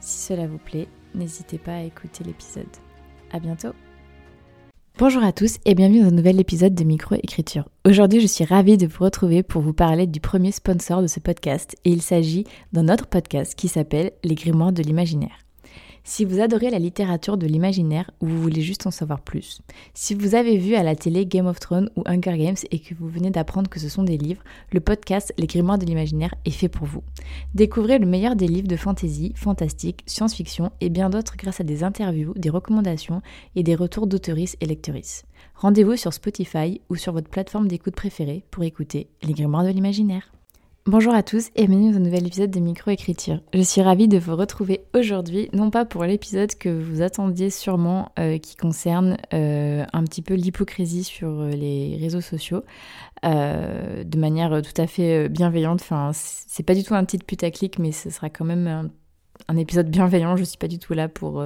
Si cela vous plaît, n'hésitez pas à écouter l'épisode. À bientôt Bonjour à tous et bienvenue dans un nouvel épisode de Microécriture. Aujourd'hui, je suis ravie de vous retrouver pour vous parler du premier sponsor de ce podcast et il s'agit d'un autre podcast qui s'appelle Les Grimoires de l'imaginaire. Si vous adorez la littérature de l'imaginaire ou vous voulez juste en savoir plus, si vous avez vu à la télé Game of Thrones ou Hunger Games et que vous venez d'apprendre que ce sont des livres, le podcast Les Grimoires de l'imaginaire est fait pour vous. Découvrez le meilleur des livres de fantasy, fantastique, science-fiction et bien d'autres grâce à des interviews, des recommandations et des retours d'auteuristes et lectrices. Rendez-vous sur Spotify ou sur votre plateforme d'écoute préférée pour écouter Les Grimoires de l'imaginaire. Bonjour à tous et bienvenue dans un nouvel épisode de Microécriture. Je suis ravie de vous retrouver aujourd'hui, non pas pour l'épisode que vous attendiez sûrement euh, qui concerne euh, un petit peu l'hypocrisie sur euh, les réseaux sociaux, de manière tout à fait bienveillante. Enfin, c'est pas du tout un petit putaclic, mais ce sera quand même un, un épisode bienveillant. Je suis pas du tout là pour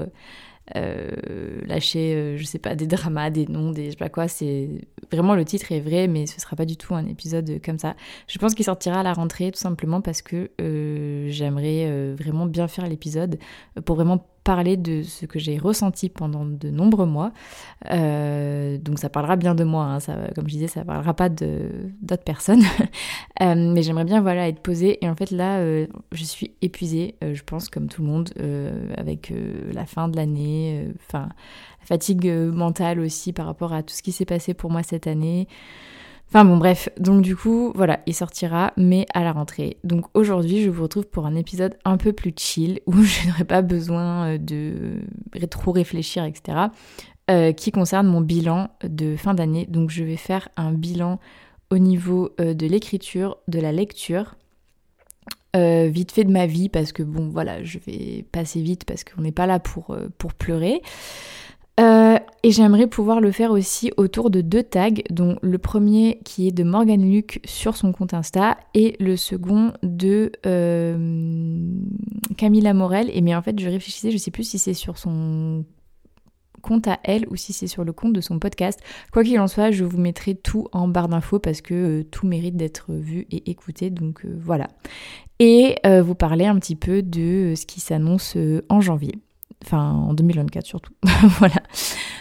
euh, lâcher, euh, je sais pas, des dramas, des noms, des je sais pas quoi. C'est vraiment le titre est vrai, mais ce sera pas du tout un épisode comme ça. Je pense qu'il sortira à la rentrée tout simplement parce que euh, j'aimerais vraiment bien faire l'épisode pour vraiment parler de ce que j'ai ressenti pendant de nombreux mois. Euh, donc ça parlera bien de moi, hein. ça, comme je disais, ça parlera pas d'autres personnes. euh, mais j'aimerais bien voilà, être posée. Et en fait là, euh, je suis épuisée, je pense, comme tout le monde, avec la fin de l'année, enfin la fatigue mentale aussi par rapport à tout ce qui s'est passé pour moi cette année. Enfin bon bref, donc du coup voilà, il sortira mais à la rentrée. Donc aujourd'hui je vous retrouve pour un épisode un peu plus chill où je n'aurai pas besoin euh, de trop réfléchir etc. Euh, qui concerne mon bilan de fin d'année. Donc je vais faire un bilan au niveau euh, de l'écriture, de la lecture. vite fait de ma vie parce que bon voilà je vais passer vite parce qu'on n'est pas là pour, pour pleurer euh, et j'aimerais pouvoir le faire aussi autour de deux tags, dont le premier qui est de Morgan Luc sur son compte Insta et le second de euh, Camilla Morel. Et mais en fait, je réfléchissais, je sais plus si c'est sur son compte à elle ou si c'est sur le compte de son podcast. Quoi qu'il en soit, je vous mettrai tout en barre d'infos parce que euh, tout mérite d'être vu et écouté. Donc voilà. Et vous parler un petit peu de ce qui s'annonce en janvier. Enfin, en 2024 surtout. voilà.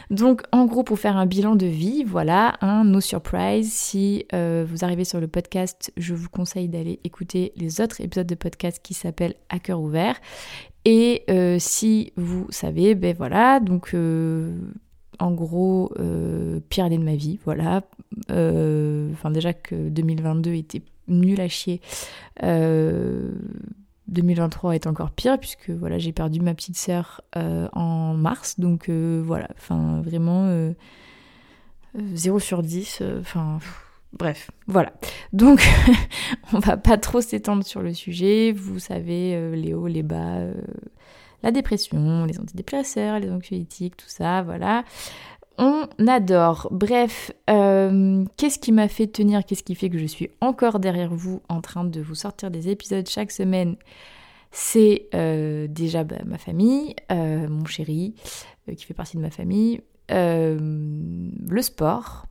Donc, en gros, pour faire un bilan de vie, voilà, un no surprise. Si euh, vous arrivez sur le podcast, je vous conseille d'aller écouter les autres épisodes de podcast qui s'appellent À cœur ouvert. Et euh, si vous savez, ben voilà, donc euh, en gros, pire année de ma vie, voilà. Enfin, déjà que 2022 était nul à chier. 2023 est encore pire puisque voilà j'ai perdu ma petite sœur euh, en mars. Donc euh, voilà. Enfin vraiment 0 euh, sur 10 enfin bref voilà. Donc on va pas trop s'étendre sur le sujet. Vous savez les hauts les bas la dépression les antidépresseurs les anxiolytiques tout ça voilà on adore. Bref, euh, qu'est-ce qui m'a fait tenir? Qu'est-ce qui fait que je suis encore derrière vous en train de vous sortir des épisodes chaque semaine? C'est euh, déjà bah, ma famille, euh, mon chéri, qui fait partie de ma famille, le sport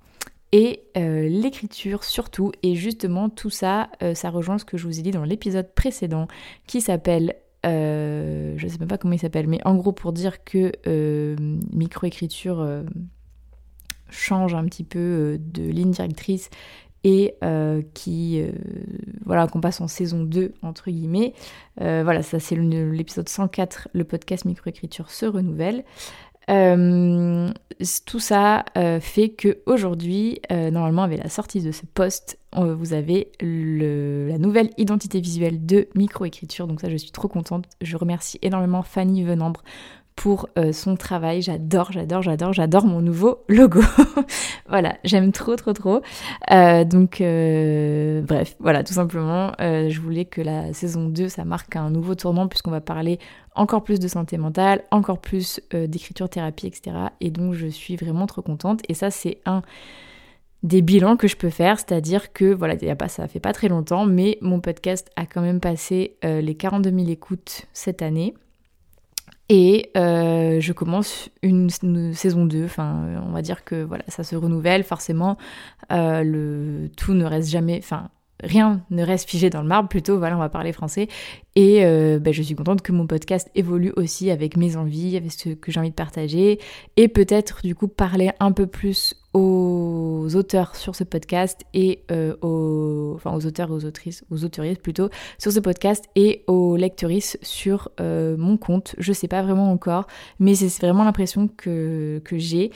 et l'écriture surtout. Et justement, tout ça, ça rejoint ce que je vous ai dit dans l'épisode précédent qui s'appelle euh, je sais même pas comment il s'appelle, mais en gros pour dire que euh, microécriture euh, change un petit peu de ligne directrice et qui voilà qu'on passe en saison 2 entre guillemets voilà ça c'est l'épisode 104 le podcast microécriture se renouvelle euh, tout ça euh, fait que aujourd'hui, euh, normalement avec la sortie de ce post, vous avez la nouvelle identité visuelle de microécriture. Donc ça, je suis trop contente. Je remercie énormément Fanny Venambre pour euh, son travail. J'adore, j'adore, j'adore, j'adore mon nouveau logo. voilà, j'aime trop, trop, trop. Euh, donc, euh, bref, voilà, tout simplement, je voulais que la saison 2, ça marque un nouveau tournant puisqu'on va parler encore plus de santé mentale, encore plus d'écriture thérapie, etc. Et donc, je suis vraiment trop contente. Et ça, c'est un des bilans que je peux faire, c'est-à-dire que voilà, y a pas, ça fait pas très longtemps, mais mon podcast a quand même passé les 42 000 écoutes cette année. Et euh, je commence une, saison 2, enfin on va dire que voilà, ça se renouvelle forcément, euh, le, tout ne reste jamais, enfin rien ne reste figé dans le marbre, plutôt voilà on va parler français. Et euh, ben, je suis contente que mon podcast évolue aussi avec mes envies, avec ce que j'ai envie de partager, et peut-être du coup parler un peu plus aux auteurs sur ce podcast et euh, aux, auteurs aux autrices, aux plutôt, sur ce podcast et aux lectrices sur euh, mon compte. Je sais pas vraiment encore, mais c'est vraiment l'impression que j'ai.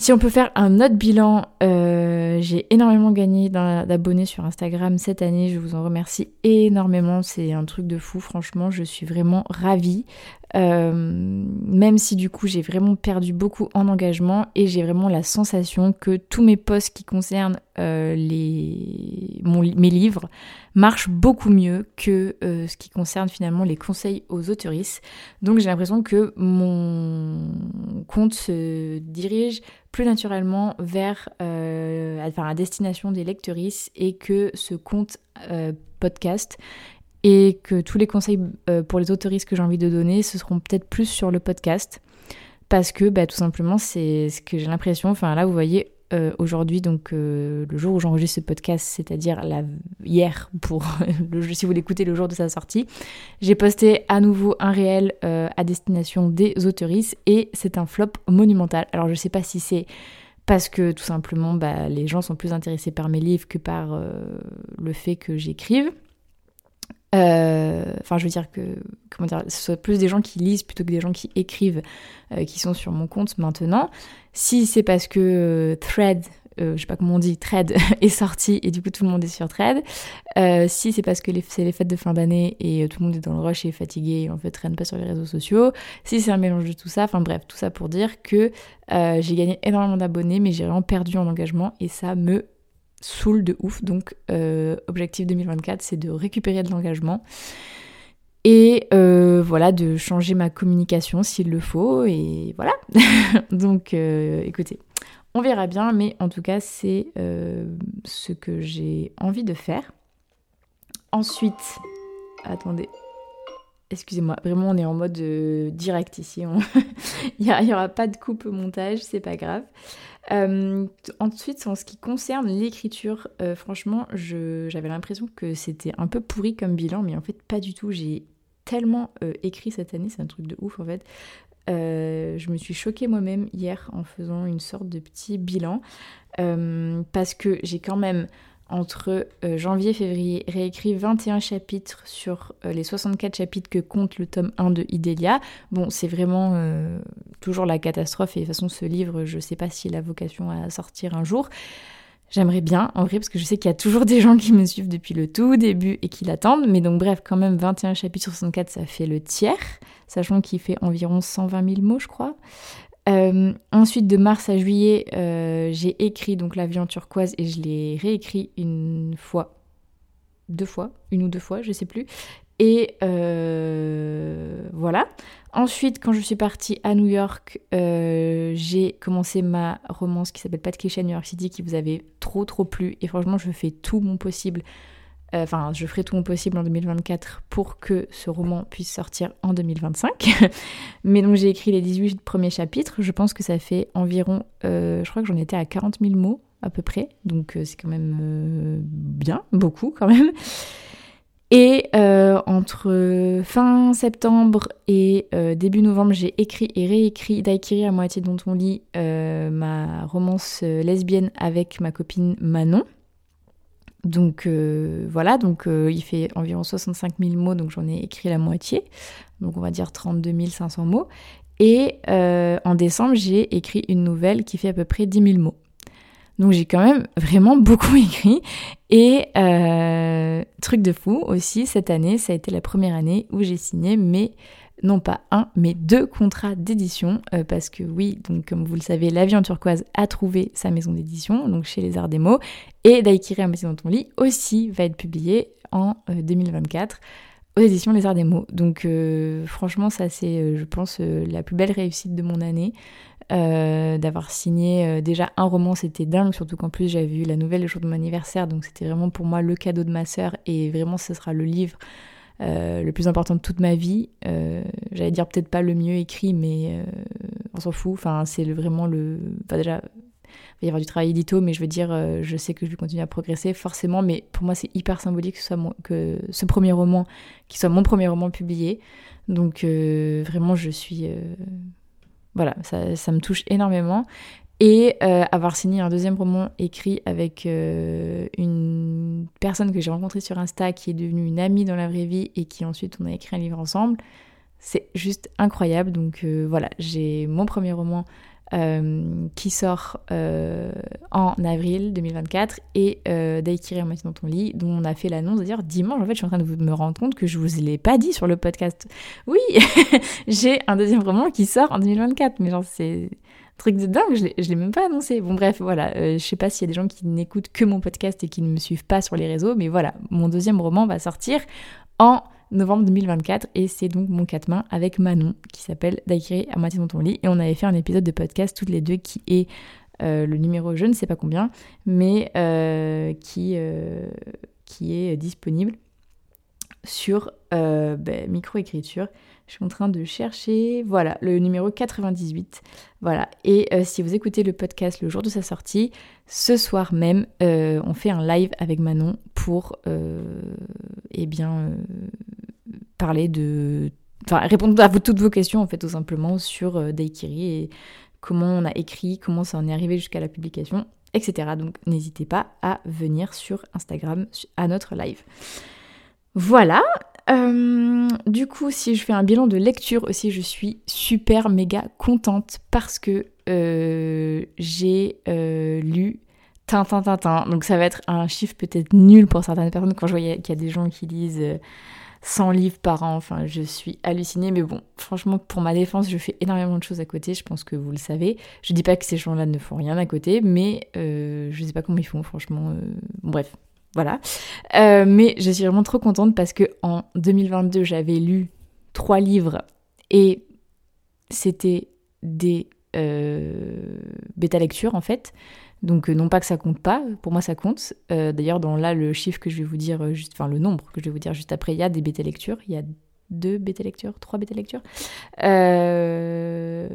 Si on peut faire un autre bilan, euh, j'ai énormément gagné d'abonnés sur Instagram cette année. Je vous en remercie énormément. C'est un truc de fou. Franchement, je suis vraiment ravie. Euh, même si du coup j'ai vraiment perdu beaucoup en engagement et j'ai vraiment la sensation que tous mes posts qui concernent euh, les, mes livres marchent beaucoup mieux que euh, ce qui concerne finalement les conseils aux autoristes. Donc j'ai l'impression que mon compte se dirige plus naturellement vers enfin, la destination des lectrices et que ce compte podcast et que tous les conseils euh, pour les autoristes que j'ai envie de donner, ce seront peut-être plus sur le podcast. Parce que bah, tout simplement, c'est ce que j'ai l'impression. Enfin là, vous voyez, euh, aujourd'hui, donc euh, le jour où j'enregistre ce podcast, c'est-à-dire hier, pour si vous l'écoutez le jour de sa sortie, j'ai posté à nouveau un réel à destination des autoristes et c'est un flop monumental. Alors je sais pas si c'est parce que tout simplement bah, les gens sont plus intéressés par mes livres que par le fait que j'écrive. Euh, enfin, je veux dire que, comment dire, ce soit plus des gens qui lisent plutôt que des gens qui écrivent, euh, qui sont sur mon compte maintenant. Si c'est parce que euh, Thread, je sais pas comment on dit, Thread est sorti et du coup tout le monde est sur Thread. si c'est parce que c'est les fêtes de fin d'année et tout le monde est dans le rush et fatigué et en fait traîne pas sur les réseaux sociaux. Si c'est un mélange de tout ça, enfin bref, tout ça pour dire que j'ai gagné énormément d'abonnés mais j'ai vraiment perdu en engagement et ça me saoule de ouf. Donc, euh, objectif 2024, c'est de récupérer de l'engagement et euh, voilà, de changer ma communication s'il le faut. Et voilà. Donc, euh, écoutez, on verra bien, mais en tout cas, c'est ce que j'ai envie de faire. Ensuite, attendez. Excusez-moi, vraiment on est en mode direct ici. Il n'y aura pas de coupe au montage, c'est pas grave. Euh, ensuite, en ce qui concerne l'écriture, euh, franchement, j'avais l'impression que c'était un peu pourri comme bilan, mais en fait, pas du tout. J'ai tellement euh, écrit cette année, c'est un truc de ouf en fait. je me suis choquée moi-même hier en faisant une sorte de petit bilan parce que j'ai quand même entre euh, janvier et février, réécrit 21 chapitres sur euh, les 64 chapitres que compte le tome 1 de Idélia. Bon, c'est vraiment euh, toujours la catastrophe et de toute façon ce livre, je sais pas s'il a vocation à sortir un jour. J'aimerais bien, en vrai, parce que je sais qu'il y a toujours des gens qui me suivent depuis le tout début et qui l'attendent. Mais donc, bref, quand même, 21 chapitres sur 64, ça fait le tiers, sachant qu'il fait environ 120 000 mots, je crois. Euh, ensuite, de mars à juillet, euh, j'ai écrit donc l'avion turquoise et je l'ai réécrit une fois, deux fois, une ou deux fois, je sais plus. Et euh, voilà. Ensuite, quand je suis partie à New York, j'ai commencé ma romance qui s'appelle Pat New York City, qui vous avait trop trop plu. Et franchement, je fais tout mon possible enfin, je ferai tout mon possible en 2024 pour que ce roman puisse sortir en 2025. Mais donc, j'ai écrit les 18 premiers chapitres. Je pense que ça fait environ, euh, je crois que j'en étais à 40 000 mots à peu près. Donc, euh, c'est quand même bien, beaucoup quand même. Et entre fin septembre et début novembre, j'ai écrit et réécrit Daikiri à moitié dont on lit ma romance lesbienne avec ma copine Manon. Donc euh, voilà, donc euh, il fait environ 65 000 mots, donc j'en ai écrit la moitié, donc on va dire 32 500 mots. Et euh, en décembre, j'ai écrit une nouvelle qui fait à peu près 10 000 mots. Donc j'ai quand même vraiment beaucoup écrit. Et truc de fou aussi, cette année, ça a été la première année où j'ai signé mes non pas un, mais deux contrats d'édition, parce que oui, donc comme vous le savez, La turquoise a trouvé sa maison d'édition, donc chez les Arts des mots, et Daikiri moitié dans ton lit aussi va être publié en 2024 aux éditions Les Arts des mots. Donc franchement, ça c'est, je pense, la plus belle réussite de mon année. Euh, d'avoir signé euh, déjà un roman, c'était dingue, surtout qu'en plus j'avais vu la nouvelle le jour de mon anniversaire, donc c'était vraiment pour moi le cadeau de ma sœur et vraiment ce sera le livre euh, le plus important de toute ma vie. J'allais dire peut-être pas le mieux écrit, mais on s'en fout. Enfin, c'est vraiment le. Enfin, déjà, il va y avoir du travail édito, mais je veux dire, je sais que je vais continuer à progresser forcément, mais pour moi c'est hyper symbolique que ce, soit que ce premier roman, qui soit mon premier roman publié. Donc vraiment, je suis voilà, ça, me touche énormément. Et euh, avoir signé un deuxième roman écrit avec euh, une personne que j'ai rencontrée sur Insta qui est devenue une amie dans la vraie vie et qui ensuite on a écrit un livre ensemble, c'est juste incroyable. Donc euh, voilà, j'ai mon premier roman qui sort en avril 2024 et euh, Daikiri maintenant dans ton lit dont on a fait l'annonce dire dimanche en fait je suis en train de me rendre compte que je vous l'ai pas dit sur le podcast oui j'ai un deuxième roman qui sort en 2024 mais genre c'est truc de dingue, je l'ai même pas annoncé. Bon bref, voilà, je sais pas s'il y a des gens qui n'écoutent que mon podcast et qui ne me suivent pas sur les réseaux, mais voilà, mon deuxième roman va sortir en novembre 2024 et c'est donc mon 4 mains avec Manon qui s'appelle Daikiri à moitié dans ton lit. Et on avait fait un épisode de podcast toutes les deux qui est euh, le numéro je ne sais pas combien mais euh, qui, euh, qui est disponible sur ben, microécriture je suis en train de chercher, voilà, le numéro 98. Voilà. Et euh, si vous écoutez le podcast le jour de sa sortie, ce soir même, euh, on fait un live avec Manon pour, euh, eh bien, parler de, enfin, répondre à toutes vos questions en fait, tout simplement sur Daikiri et comment on a écrit, comment ça en est arrivé jusqu'à la publication, etc. Donc, n'hésitez pas à venir sur Instagram à notre live. Voilà, euh, du coup, si je fais un bilan de lecture aussi, je suis super méga contente parce que euh, j'ai euh, lu Tintin Tintin. Donc ça va être un chiffre peut-être nul pour certaines personnes quand je vois qu'il y a des gens qui lisent 100 livres par an. Enfin, je suis hallucinée. Mais bon, franchement, pour ma défense, je fais énormément de choses à côté. Je pense que vous le savez. Je dis pas que ces gens-là ne font rien à côté, mais je sais pas comment ils font, franchement. bref, voilà. Euh, mais je suis vraiment trop contente parce que en 2022, j'avais lu trois livres et c'était des euh, bêta lectures en fait. Donc euh, non pas que ça compte pas, pour moi ça compte. D'ailleurs dans là le chiffre que je vais vous dire juste, enfin le nombre que je vais vous dire juste après, il y a des bêta lectures, il y a deux bêta lectures, trois bêta lectures. mais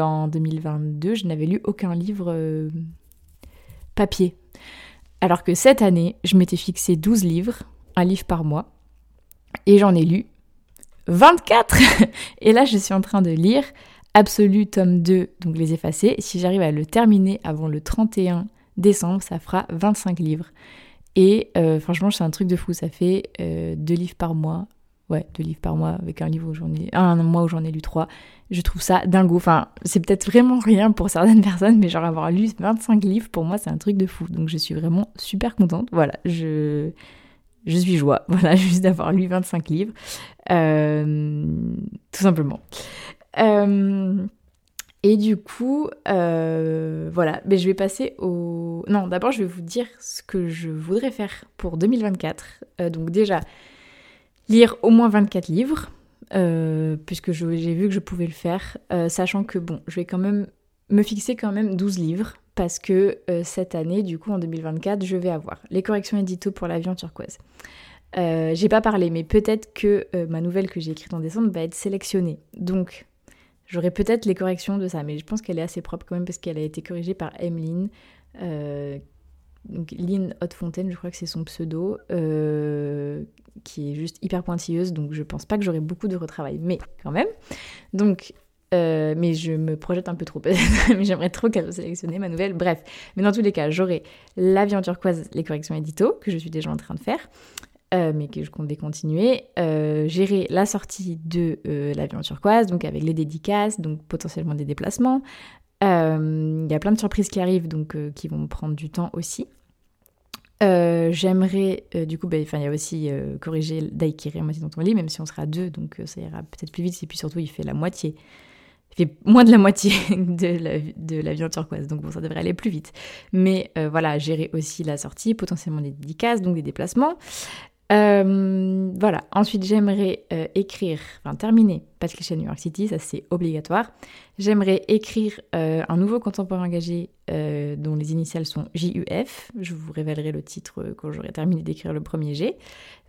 en 2022, je n'avais lu aucun livre papier. Alors que cette année, je m'étais fixé 12 livres, un livre par mois, et j'en ai lu 24 Et là, je suis en train de lire Absolu tome 2, donc les effacer. Si j'arrive à le terminer avant le 31 décembre, ça fera 25 livres. Et euh, franchement, c'est un truc de fou. Ça fait euh, deux livres par mois ouais, deux livres par mois avec un livre où j'en ai un mois où j'en ai lu trois. Je trouve ça dingo. Enfin, c'est peut-être vraiment rien pour certaines personnes, mais genre avoir lu 25 livres pour moi c'est un truc de fou. Donc je suis vraiment super contente. Voilà, je je suis joie. Voilà, juste d'avoir lu 25 livres, euh, tout simplement. Euh, et du coup, euh, voilà, mais je vais passer au... Non, d'abord, je vais vous dire ce que je voudrais faire pour 2024. donc déjà, lire au moins 24 livres, euh, puisque j'ai vu que je pouvais le faire, euh, sachant que bon, je vais quand même me fixer quand même 12 livres, parce que euh, cette année, du coup en 2024, je vais avoir les corrections édito pour l'avion turquoise. j'ai pas parlé, mais peut-être que ma nouvelle que j'ai écrite en décembre va être sélectionnée. Donc, j'aurai peut-être les corrections de ça, mais je pense qu'elle est assez propre quand même parce qu'elle a été corrigée par Emeline, donc Lynn Haute-Fontaine, je crois que c'est son pseudo, euh, qui est juste hyper pointilleuse, donc je pense pas que j'aurai beaucoup de retravail, mais quand même. Donc, euh, mais je me projette un peu trop mais j'aimerais trop qu'elle sélectionne ma nouvelle. Bref, mais dans tous les cas, j'aurai l'avion turquoise, les corrections édito, que je suis déjà en train de faire. Euh, mais que je compte continuer, gérer la sortie de l'avion turquoise, donc avec les dédicaces, donc potentiellement des déplacements, il y a plein de surprises qui arrivent, donc qui vont prendre du temps aussi. J'aimerais, du coup, bah, il y a aussi corriger Daikiri à moitié dans ton lit, même si on sera deux, donc ça ira peut-être plus vite. Et puis surtout, il fait la moitié fait moins de la moitié de la, de la en turquoise, donc bon, ça devrait aller plus vite. Mais euh, voilà, gérer aussi la sortie, potentiellement des dédicaces, donc des déplacements. Euh, voilà, ensuite j'aimerais euh, écrire, enfin terminer Patricia New York City, ça c'est obligatoire. J'aimerais écrire un nouveau contemporain engagé dont les initiales sont JUF. Je vous révélerai le titre quand j'aurai terminé d'écrire le premier G.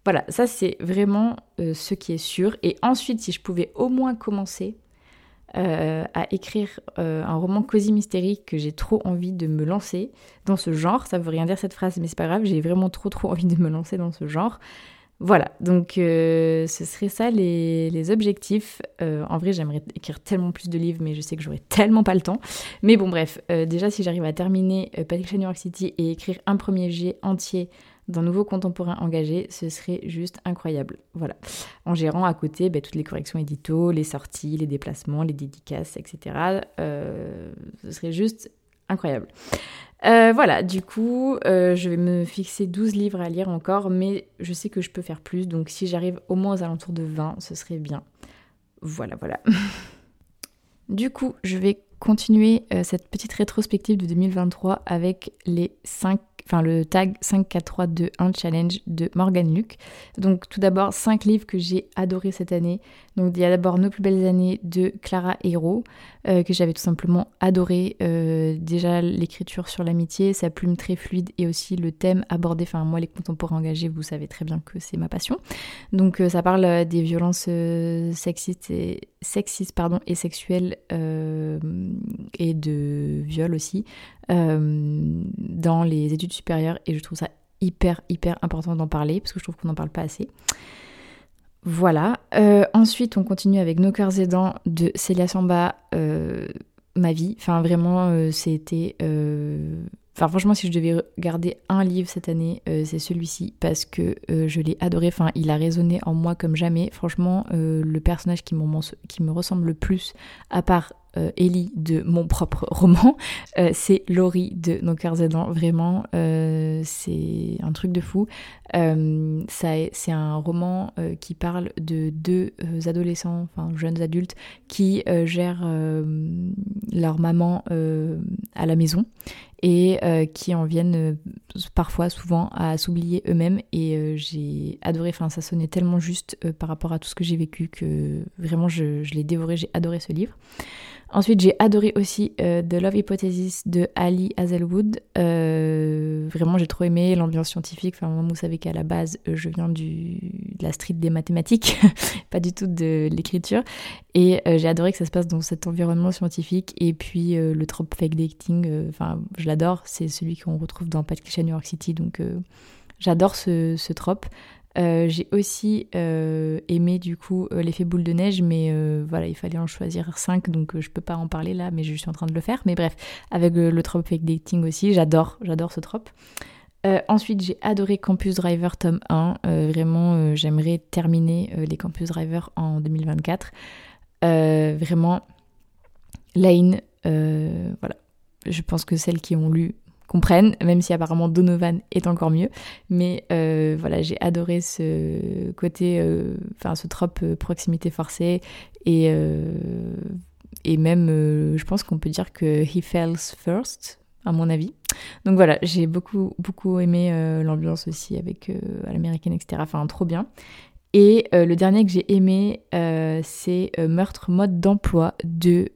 Voilà, ça c'est vraiment ce qui est sûr. Et ensuite, si je pouvais au moins commencer euh, à écrire euh, un roman cosy mystérique que j'ai trop envie de me lancer dans ce genre. Ça veut rien dire cette phrase, mais c'est pas grave, j'ai vraiment trop trop envie de me lancer dans ce genre. Voilà, donc euh, ce serait ça les, objectifs. en vrai, j'aimerais écrire tellement plus de livres, mais je sais que j'aurai tellement pas le temps. Mais bon, bref, déjà si j'arrive à terminer Patrick New York City et écrire un premier jet entier d'un nouveau contemporain engagé, ce serait juste incroyable. Voilà. En gérant à côté ben, toutes les corrections édito, les sorties, les déplacements, les dédicaces, etc. Euh, ce serait juste incroyable. Euh, voilà, du coup, euh, je vais me fixer 12 livres à lire encore, mais je sais que je peux faire plus, donc si j'arrive au moins aux alentours de 20, ce serait bien. Voilà, voilà. du coup, je vais continuer cette petite rétrospective de 2023 avec les 5 enfin le tag 54321 challenge de Morgan Luc. Donc tout d'abord 5 livres que j'ai adoré cette année. Donc il y a d'abord Nos plus belles années de Clara Hero euh, que j'avais tout simplement adoré. Euh, déjà l'écriture sur l'amitié, sa plume très fluide et aussi le thème abordé. Enfin moi les contemporains engagés, vous savez très bien que c'est ma passion. Donc euh, ça parle des violences sexistes sexistes pardon et sexuelles et de viol aussi dans les études supérieures et je trouve ça hyper hyper important d'en parler parce que je trouve qu'on n'en parle pas assez. Voilà. Euh, ensuite, on continue avec Nos cœurs aidants de Célia Samba, euh, ma vie. Enfin, vraiment, euh, c'était. Enfin, franchement, si je devais garder un livre cette année, c'est celui-ci parce que je l'ai adoré. Enfin, il a résonné en moi comme jamais. Franchement, le personnage qui, qui me ressemble le plus, à part euh, Ellie de mon propre roman, euh, c'est Laurie de Nos cœurs aidants. Vraiment, euh, c'est un truc de fou. c'est un roman qui parle de deux adolescents, enfin jeunes adultes, qui gèrent leur maman à la maison et qui en viennent parfois, souvent, à s'oublier eux-mêmes. Et j'ai adoré, enfin ça sonnait tellement juste par rapport à tout ce que j'ai vécu que vraiment je l'ai dévoré, j'ai adoré ce livre. Ensuite, j'ai adoré aussi euh, The Love Hypothesis de Ali Hazelwood. Euh, vraiment, j'ai trop aimé l'ambiance scientifique. Enfin, vous savez qu'à la base, euh, je viens du, de la street des mathématiques, pas du tout de l'écriture. Et j'ai adoré que ça se passe dans cet environnement scientifique. Et puis, le trope fake dating, enfin, je l'adore. C'est celui qu'on retrouve dans Patricia New York City. Donc, j'adore ce, ce trope. Euh, j'ai aussi euh, aimé du coup euh, l'effet boule de neige, mais voilà, il fallait en choisir 5, donc je peux pas en parler là, mais je suis en train de le faire. Mais bref, avec le trope fake dating aussi, j'adore, j'adore ce trope. ensuite, j'ai adoré Campus Driver tome 1. vraiment, j'aimerais terminer les Campus Driver en 2024. vraiment, Lane, voilà. Je pense que celles qui ont lu comprennent, même si apparemment Donovan est encore mieux. Mais euh, voilà, j'ai adoré ce côté, euh, enfin ce trope euh, proximité forcée et, et même, je pense qu'on peut dire que he fails first, à mon avis. Donc voilà, j'ai beaucoup beaucoup aimé l'ambiance aussi avec l'américaine, etc. Enfin, trop bien. Et le dernier que j'ai aimé, c'est Meurtre mode d'emploi de.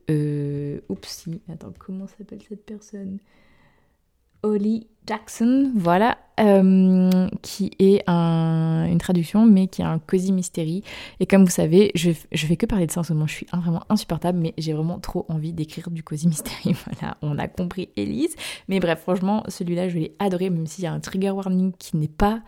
Oupsie, attends, comment s'appelle cette personne? Holly Jackson, voilà, euh, qui est une traduction, mais qui est un cosy mystery. Et comme vous savez, je, je fais que parler de ça en ce moment, je suis vraiment insupportable, mais j'ai vraiment trop envie d'écrire du cosy mystery. Voilà, on a compris Elise. Mais bref, franchement, celui-là, je l'ai adoré, même s'il y a un trigger warning qui n'est pas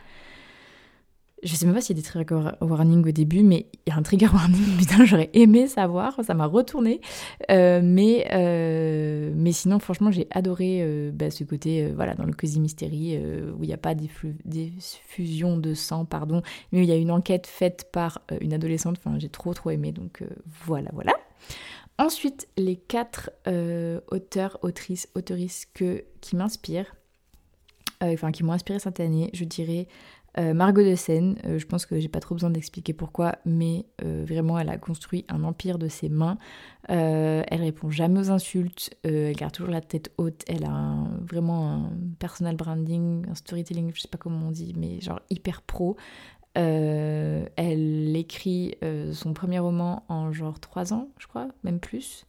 je sais même pas s'il y a des trigger warning au début, mais il y a un trigger warning, putain, j'aurais aimé savoir, ça m'a retourné. Euh, mais, euh, mais sinon, franchement, j'ai adoré euh, bah, ce côté, voilà, dans le Cosy Mystery, où il n'y a pas diffusion de sang, pardon, mais où il y a une enquête faite par une adolescente. Enfin, j'ai trop, trop aimé, donc voilà, voilà. Ensuite, les quatre auteurs, autrices, autoristes que, qui m'inspirent. enfin qui m'ont inspiré cette année, je dirais euh, Margot de Seine, euh, je pense que j'ai pas trop besoin d'expliquer pourquoi, mais euh, vraiment elle a construit un empire de ses mains. elle répond jamais aux insultes, elle garde toujours la tête haute, elle a vraiment un personal branding, un storytelling, je sais pas comment on dit, mais genre hyper pro. elle écrit son premier roman en genre 3 ans, je crois, même plus.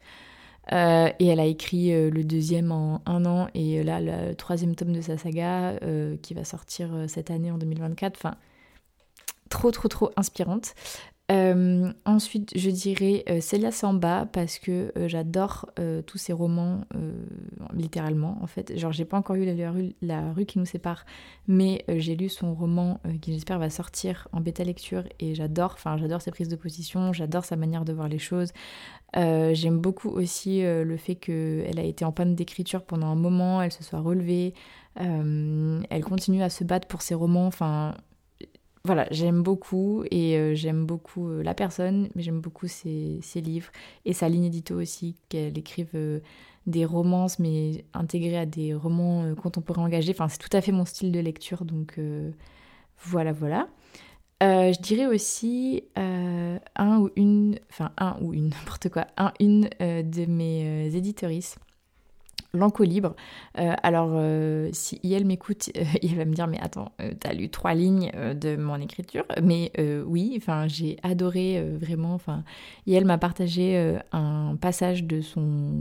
Euh, et elle a écrit euh, le deuxième en un an et euh, là le troisième tome de sa saga qui va sortir cette année en 2024. Enfin, trop trop trop inspirante. Euh, ensuite, je dirais euh, Celia Samba parce que euh, j'adore tous ses romans, littéralement en fait. Genre, j'ai pas encore lu la, rue, la rue qui nous sépare, mais j'ai lu son roman qui j'espère va sortir en bêta lecture et j'adore, enfin, j'adore ses prises de position, j'adore sa manière de voir les choses. J'aime beaucoup aussi le fait qu'elle a été en panne d'écriture pendant un moment, elle se soit relevée, elle continue à se battre pour ses romans, enfin voilà, j'aime beaucoup et euh, j'aime beaucoup euh, la personne, mais j'aime beaucoup ses, livres et sa ligne édito aussi, qu'elle écrive euh, des romances mais intégrées à des romans contemporains engagés. Enfin, c'est tout à fait mon style de lecture, donc voilà, voilà. je dirais aussi un ou une, enfin un ou une, n'importe quoi, un, une de mes éditoristes L'enco libre. Euh, alors, euh, si elle m'écoute, euh, il va me dire Mais attends, t'as lu trois lignes de mon écriture Mais oui, enfin, j'ai adoré vraiment. Enfin, m'a partagé un passage de son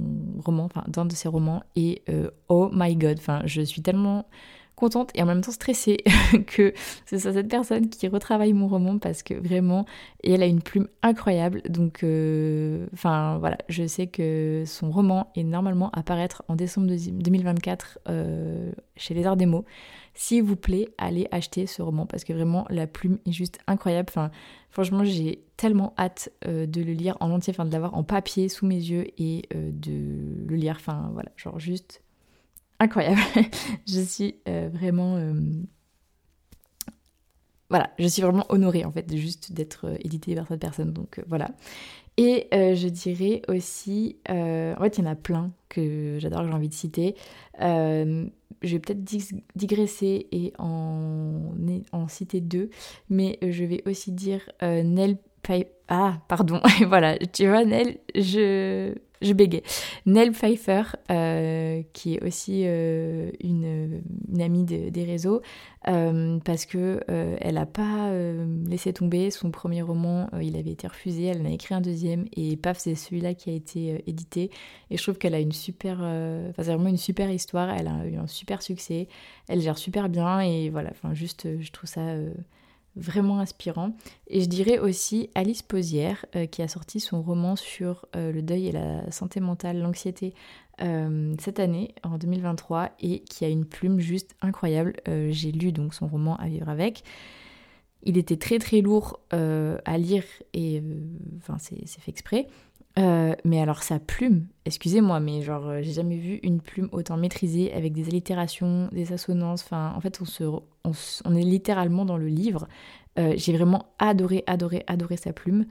roman, enfin, d'un de ses romans, et oh my god, enfin, je suis tellement contente et en même temps stressée que c'est cette personne qui retravaille mon roman parce que vraiment, elle a une plume incroyable. Donc, euh, enfin voilà, je sais que son roman est normalement à paraître en décembre 2024 euh, chez Les Arts des Mots. S'il vous plaît, allez acheter ce roman parce que vraiment la plume est juste incroyable. Enfin, franchement, j'ai tellement hâte euh, de le lire en entier, enfin de l'avoir en papier sous mes yeux et de le lire. Enfin voilà, genre juste incroyable. je suis euh, vraiment... Euh, voilà, je suis vraiment honorée en fait juste d'être euh, éditée par cette personne. Donc voilà. Et je dirais aussi, en fait il y en a plein que j'adore, que j'ai envie de citer. je vais peut-être digresser et en, en citer deux, mais je vais aussi dire Nell Ah, pardon, voilà, tu vois Nell, je je bégais. Nell Pfeiffer, euh, qui est aussi euh, une, amie des réseaux, euh, parce que elle n'a pas laissé tomber son premier roman, il avait été refusé, elle en a écrit un deuxième, et paf, c'est celui-là qui a été édité. Et je trouve qu'elle a une super, enfin c'est vraiment une super histoire, elle a eu un super succès, elle gère super bien, et voilà, enfin juste, je trouve ça vraiment inspirant. Et je dirais aussi Alice Posière, euh, qui a sorti son roman sur euh, le deuil et la santé mentale, l'anxiété, euh, cette année, en 2023, et qui a une plume juste incroyable. J'ai lu donc son roman À vivre avec. Il était très très lourd à lire, et enfin c'est fait exprès. Mais alors sa plume, excusez-moi, mais genre j'ai jamais vu une plume autant maîtrisée avec des allitérations, des assonances. Enfin, en fait, on se, on, est littéralement dans le livre. Euh, j'ai vraiment adoré, adoré, adoré sa plume.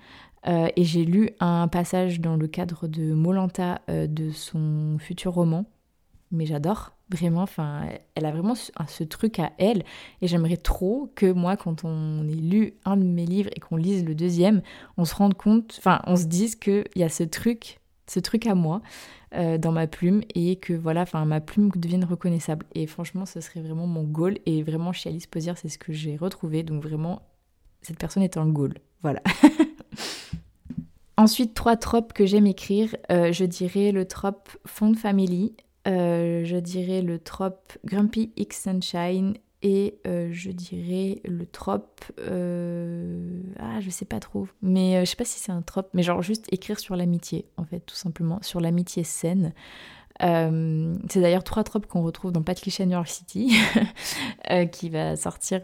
Euh, et j'ai lu un passage dans le cadre de Molanta euh, de son futur roman. Mais j'adore, vraiment. Enfin, elle a vraiment ce, truc à elle. Et j'aimerais trop que moi, quand on ait lu un de mes livres et qu'on lise le deuxième, on se rende compte, enfin, on se dise qu'il y a ce truc, ce truc à moi. Euh, dans ma plume et que voilà, enfin ma plume devienne reconnaissable. Et franchement, ce serait vraiment mon goal. Et vraiment, chez Alice Posier, c'est ce que j'ai retrouvé. Donc vraiment, cette personne est un goal. Voilà. Ensuite, trois tropes que j'aime écrire. Euh, je dirais le trope Fond Family. Euh, je dirais le trope Grumpy X Sunshine et euh, je dirais le trope. Euh, ah, je sais pas trop. Mais euh, je sais pas si c'est un trope, mais genre juste écrire sur l'amitié, en fait, tout simplement. Sur l'amitié saine. c'est d'ailleurs trois tropes qu'on retrouve dans Patricia New York City, qui va sortir.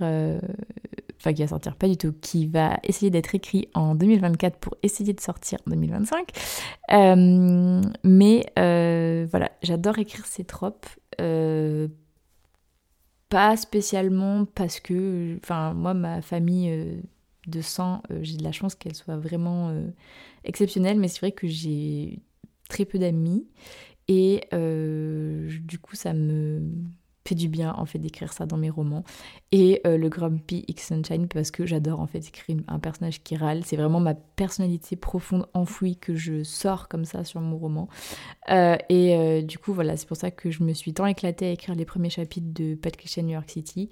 Qui va sortir. Pas du tout, qui va essayer d'être écrit en 2024 pour essayer de sortir en 2025. mais voilà, j'adore écrire ces tropes pas spécialement parce que, enfin, moi, ma famille euh, de sang, euh, j'ai de la chance qu'elle soit vraiment euh, exceptionnelle, mais c'est vrai que j'ai très peu d'amis. Et du coup, ça me fait du bien en fait d'écrire ça dans mes romans. Et euh, le Grumpy X Sunshine parce que j'adore en fait écrire un personnage qui râle. C'est vraiment ma personnalité profonde enfouie que je sors comme ça sur mon roman. Euh, et euh, du coup voilà, c'est pour ça que je me suis tant éclatée à écrire les premiers chapitres de Patricia New York City.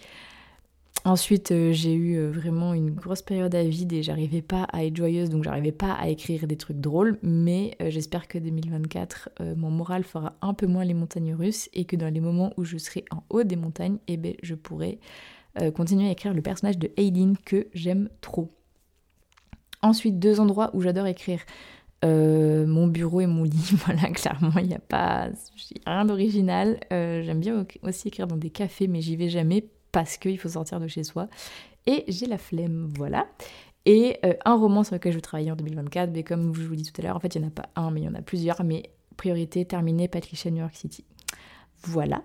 Ensuite, euh, j'ai eu euh, vraiment une grosse période à vide et j'arrivais pas à être joyeuse, donc j'arrivais pas à écrire des trucs drôles. Mais euh, j'espère que 2024, mon moral fera un peu moins les montagnes russes et que dans les moments où je serai en haut des montagnes, eh ben, je pourrai continuer à écrire le personnage de Aileen que j'aime trop. Ensuite, deux endroits où j'adore écrire. mon bureau et mon lit, voilà, clairement, il n'y a pas rien d'original. J'aime bien aussi écrire dans des cafés, mais j'y vais jamais parce qu'il faut sortir de chez soi. Et j'ai la flemme, voilà. Et euh, un roman sur lequel je vais travailler en 2024, mais comme je vous dis tout à l'heure, en fait il n'y en a pas un, mais il y en a plusieurs, mais priorité terminée, Patricia New York City. Voilà.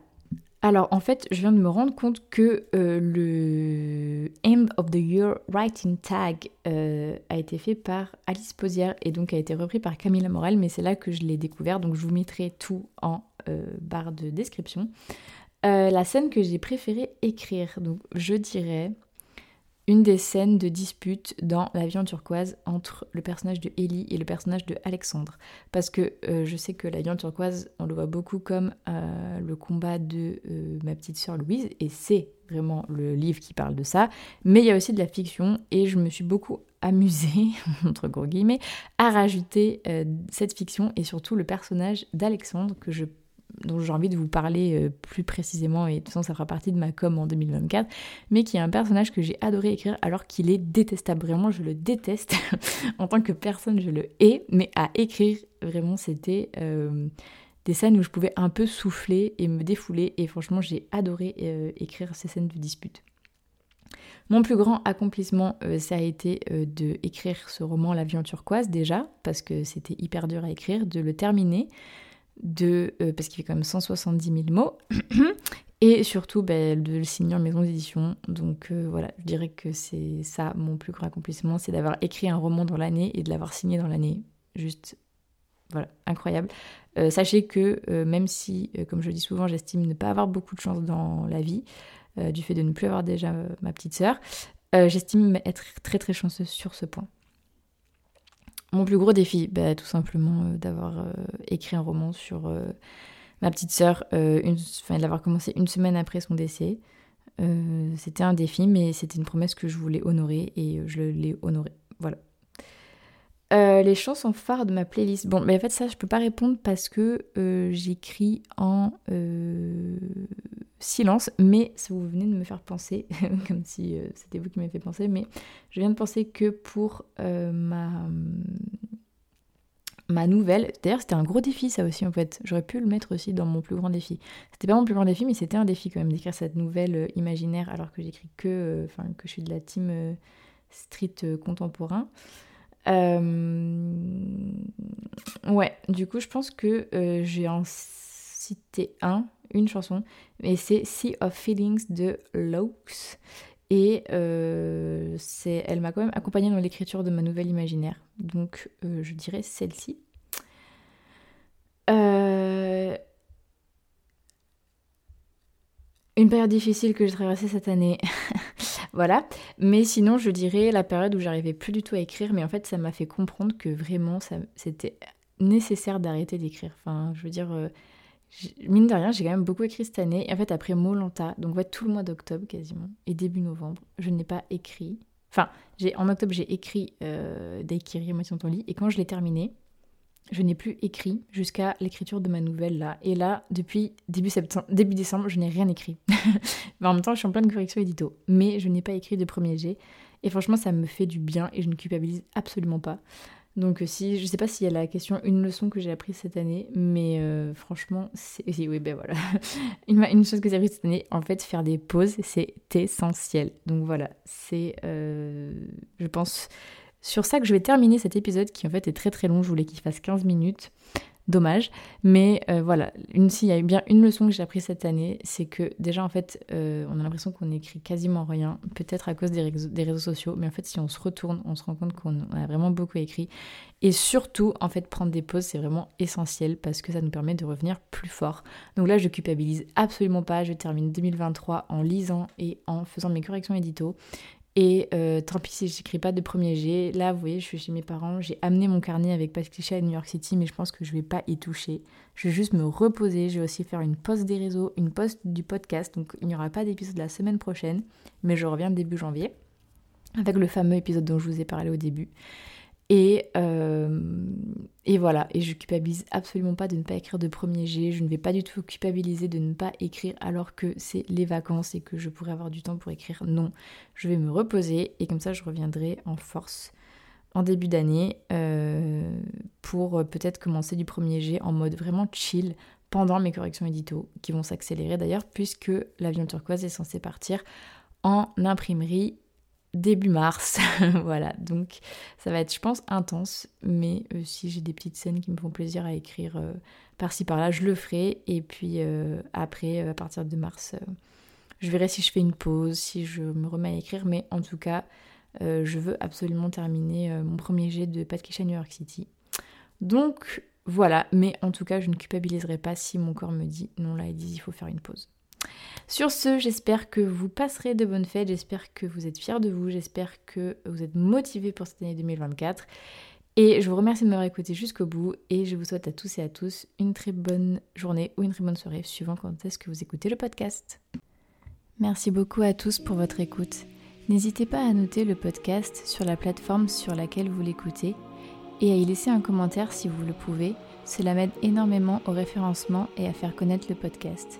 Alors en fait, je viens de me rendre compte que euh, le End of the Year Writing Tag euh, a été fait par Alice Posière et donc a été repris par Camilla Morel, mais c'est là que je l'ai découvert, donc je vous mettrai tout en barre de description. Euh, la scène que j'ai préféré écrire, je dirais une des scènes de dispute dans L'avion turquoise entre le personnage de Ellie et le personnage de Alexandre. Parce que euh, je sais que L'avion turquoise, on le voit beaucoup comme euh, le combat de ma petite sœur Louise, et c'est vraiment le livre qui parle de ça. Mais il y a aussi de la fiction, et je me suis beaucoup amusée, entre guillemets, à rajouter cette fiction et surtout le personnage d'Alexandre que je dont j'ai envie de vous parler euh, plus précisément, et de toute façon ça fera partie de ma com en 2024, mais qui est un personnage que j'ai adoré écrire alors qu'il est détestable. Vraiment, je le déteste. en tant que personne, je le hais, mais à écrire, vraiment, c'était euh, des scènes où je pouvais un peu souffler et me défouler, et franchement, j'ai adoré euh, écrire ces scènes de dispute. Mon plus grand accomplissement, ça a été de écrire ce roman L'avion turquoise déjà, parce que c'était hyper dur à écrire, de le terminer, de, euh, parce qu'il fait quand même 170 000 mots, et surtout bah, de le signer en maison d'édition. Donc euh, voilà, je dirais que c'est ça mon plus grand accomplissement, c'est d'avoir écrit un roman dans l'année et de l'avoir signé dans l'année. Juste, voilà, incroyable. Euh, sachez que même si, comme je dis souvent, j'estime ne pas avoir beaucoup de chance dans la vie, du fait de ne plus avoir déjà ma petite sœur, j'estime être très très chanceuse sur ce point. Mon plus gros défi, bah, tout simplement euh, d'avoir euh, écrit un roman sur euh, ma petite sœur, enfin, de l'avoir commencé une semaine après son décès. c'était un défi, mais c'était une promesse que je voulais honorer et je l'ai honorée. Voilà. les chansons phares de ma playlist. Bon, mais en fait, ça, je peux pas répondre parce que j'écris en silence, mais vous venez de me faire penser, comme si euh, c'était vous qui m'avez fait penser, mais je viens de penser que pour euh, ma, ma nouvelle, d'ailleurs c'était un gros défi ça aussi en fait, j'aurais pu le mettre aussi dans mon plus grand défi. C'était pas mon plus grand défi, mais c'était un défi quand même d'écrire cette nouvelle euh, imaginaire alors que j'écris que, enfin que je suis de la team street contemporain. Ouais, du coup je pense que j'ai en cité un une chanson, mais c'est Sea of Feelings de Laux. Et euh, elle m'a quand même accompagnée dans l'écriture de ma nouvelle imaginaire. Donc euh, je dirais celle-ci. Euh, une période difficile que j'ai traversée cette année. voilà. Mais sinon, je dirais la période où j'arrivais plus du tout à écrire. Mais en fait, ça m'a fait comprendre que vraiment, c'était nécessaire d'arrêter d'écrire. Enfin, je veux dire Mine de rien, j'ai quand même beaucoup écrit cette année. Et en fait, après Molanta, donc ouais, tout le mois d'octobre quasiment, et début novembre, je n'ai pas écrit. Enfin, en octobre, j'ai écrit euh, Daikiri, Moitié ton lit. Et quand je l'ai terminé, je n'ai plus écrit jusqu'à l'écriture de ma nouvelle là. Et là, depuis début, septembre, début décembre, je n'ai rien écrit. En même temps, je suis en pleine correction édito. Mais je n'ai pas écrit de premier jet. Et franchement, ça me fait du bien et je ne culpabilise absolument pas. Donc euh, si, je sais pas s'il y a la question une leçon que j'ai apprise cette année, mais euh, franchement, c'est, oui ben voilà, une, chose que j'ai apprise cette année, en fait, faire des pauses, c'est essentiel. Donc voilà, c'est, euh, je pense, sur ça que je vais terminer cet épisode qui en fait est très très long. Je voulais qu'il fasse 15 minutes. Dommage. Mais euh, voilà, s'il y a bien une leçon que j'ai appris cette année, c'est que déjà en fait, euh, on a l'impression qu'on écrit quasiment rien, peut-être à cause des réseaux, des réseaux, sociaux, mais en fait, si on se retourne, on se rend compte qu'on a vraiment beaucoup écrit. Et surtout, en fait, prendre des pauses, c'est vraiment essentiel parce que ça nous permet de revenir plus fort. Donc là, je culpabilise absolument pas. Je termine 2023 en lisant et en faisant mes corrections édito. Et euh, tant pis si j'écris pas de premier G. Là, vous voyez, je suis chez mes parents. J'ai amené mon carnet avec Cliché à New York City, mais je pense que je vais pas y toucher. Je vais juste me reposer. Je vais aussi faire une pause des réseaux, une pause du podcast. Donc il n'y aura pas d'épisode la semaine prochaine, mais je reviens début janvier avec le fameux épisode dont je vous ai parlé au début. Et, euh, et voilà, et je culpabilise absolument pas de ne pas écrire de premier G, je ne vais pas du tout culpabiliser de ne pas écrire alors que c'est les vacances et que je pourrais avoir du temps pour écrire. Non, je vais me reposer et comme ça je reviendrai en force en début d'année euh, pour peut-être commencer du premier G en mode vraiment chill pendant mes corrections édito qui vont s'accélérer d'ailleurs puisque l'avion turquoise est censé partir en imprimerie début mars. voilà, donc ça va être, je pense, intense, mais euh, si j'ai des petites scènes qui me font plaisir à écrire euh, par-ci par-là, je le ferai. Et puis euh, après, à partir de mars, je verrai si je fais une pause, si je me remets à écrire, mais en tout cas, je veux absolument terminer mon premier jet de Patricia New York City. Donc voilà, mais en tout cas, je ne culpabiliserai pas si mon corps me dit non, là, dit il faut faire une pause. Sur ce, j'espère que vous passerez de bonnes fêtes, j'espère que vous êtes fiers de vous, j'espère que vous êtes motivés pour cette année 2024. Et je vous remercie de m'avoir écouté jusqu'au bout et je vous souhaite à tous et à tous une très bonne journée ou une très bonne soirée suivant quand est-ce que vous écoutez le podcast. Merci beaucoup à tous pour votre écoute. N'hésitez pas à noter le podcast sur la plateforme sur laquelle vous l'écoutez et à y laisser un commentaire si vous le pouvez. Cela m'aide énormément au référencement et à faire connaître le podcast.